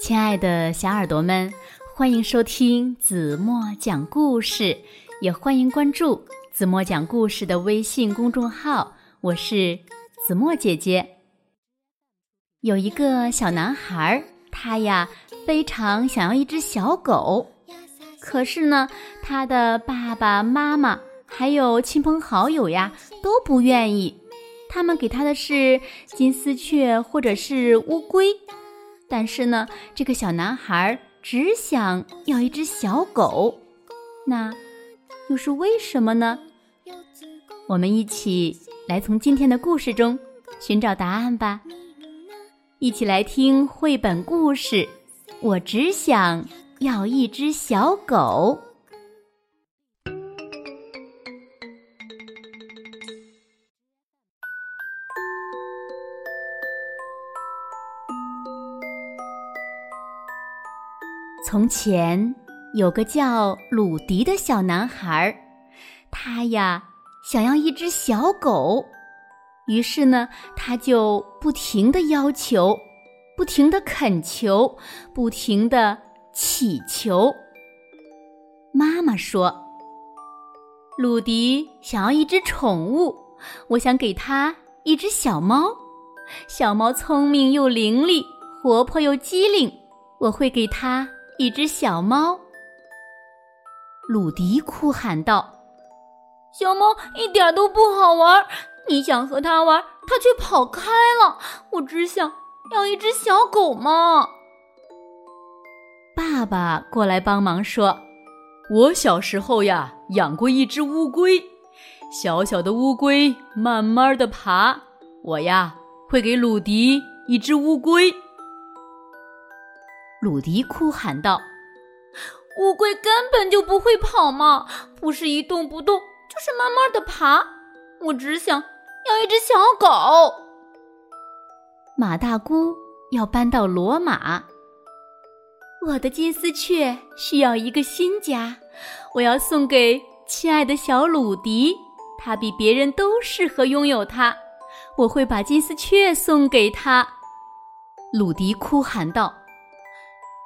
亲爱的小耳朵们，欢迎收听子墨讲故事，也欢迎关注子墨讲故事的微信公众号。我是子墨姐姐。有一个小男孩，他呀非常想要一只小狗，可是呢，他的爸爸妈妈还有亲朋好友呀都不愿意，他们给他的是金丝雀或者是乌龟。但是呢，这个小男孩只想要一只小狗，那又是为什么呢？我们一起来从今天的故事中寻找答案吧。一起来听绘本故事。我只想要一只小狗。从前有个叫鲁迪的小男孩，他呀想要一只小狗，于是呢，他就不停的要求，不停的恳求，不停的祈求。妈妈说：“鲁迪想要一只宠物，我想给他一只小猫。小猫聪明又伶俐，活泼又机灵，我会给他。”一只小猫，鲁迪哭喊道：“小猫一点都不好玩，你想和它玩，它却跑开了。我只想要一只小狗嘛。”爸爸过来帮忙说：“我小时候呀，养过一只乌龟，小小的乌龟慢慢的爬，我呀会给鲁迪一只乌龟。”鲁迪哭喊道：“乌龟根本就不会跑嘛，不是一动不动，就是慢慢的爬。我只想要一只小狗。”马大姑要搬到罗马，我的金丝雀需要一个新家，我要送给亲爱的小鲁迪，他比别人都适合拥有它。我会把金丝雀送给他。”鲁迪哭喊道。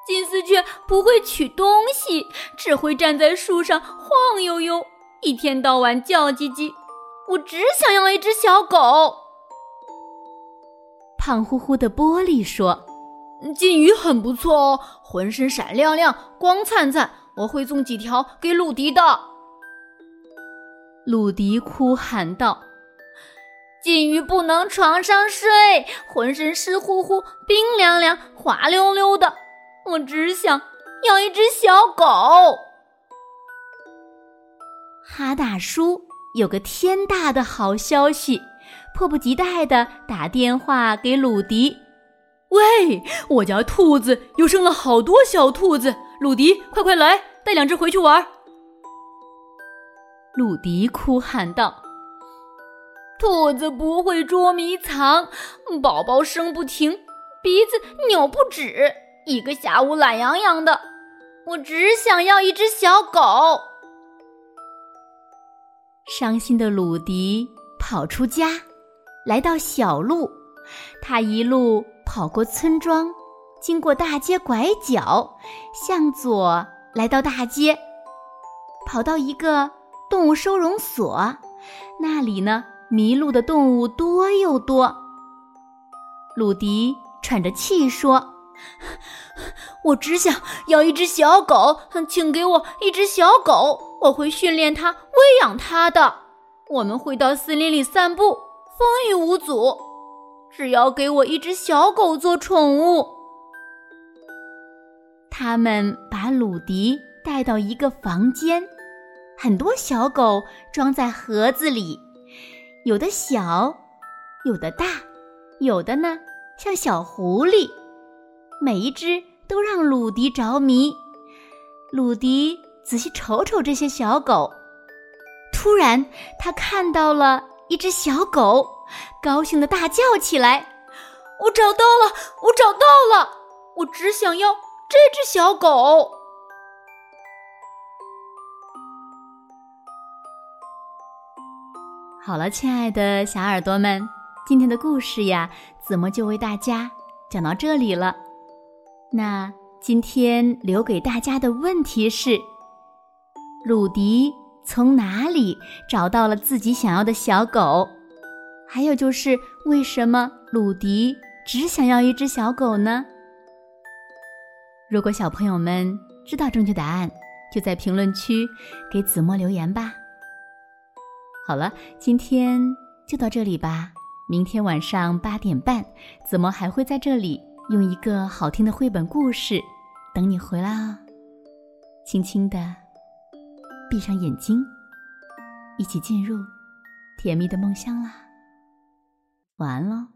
金丝雀不会取东西，只会站在树上晃悠悠，一天到晚叫唧唧。我只想要一只小狗。胖乎乎的玻璃说：“金鱼很不错哦，浑身闪亮亮，光灿灿。我会送几条给鲁迪的。”鲁迪哭喊道：“金鱼不能床上睡，浑身湿乎乎，冰凉凉，滑溜溜的。”我只想要一只小狗。哈大叔有个天大的好消息，迫不及待的打电话给鲁迪：“喂，我家兔子又生了好多小兔子，鲁迪，快快来，带两只回去玩。”鲁迪哭喊道：“兔子不会捉迷藏，宝宝生不停，鼻子扭不止。”一个下午懒洋洋的，我只想要一只小狗。伤心的鲁迪跑出家，来到小路。他一路跑过村庄，经过大街拐角，向左来到大街，跑到一个动物收容所。那里呢，迷路的动物多又多。鲁迪喘着气说。我只想要一只小狗，请给我一只小狗，我会训练它、喂养它的。我们会到森林里散步，风雨无阻。只要给我一只小狗做宠物。他们把鲁迪带到一个房间，很多小狗装在盒子里，有的小，有的大，有的呢像小狐狸。每一只都让鲁迪着迷。鲁迪仔细瞅瞅这些小狗，突然他看到了一只小狗，高兴的大叫起来：“我找到了！我找到了！我只想要这只小狗！”好了，亲爱的小耳朵们，今天的故事呀，子墨就为大家讲到这里了。那今天留给大家的问题是：鲁迪从哪里找到了自己想要的小狗？还有就是，为什么鲁迪只想要一只小狗呢？如果小朋友们知道正确答案，就在评论区给子墨留言吧。好了，今天就到这里吧。明天晚上八点半，子墨还会在这里用一个好听的绘本故事等你回来哦。轻轻的闭上眼睛，一起进入甜蜜的梦乡啦。晚安喽。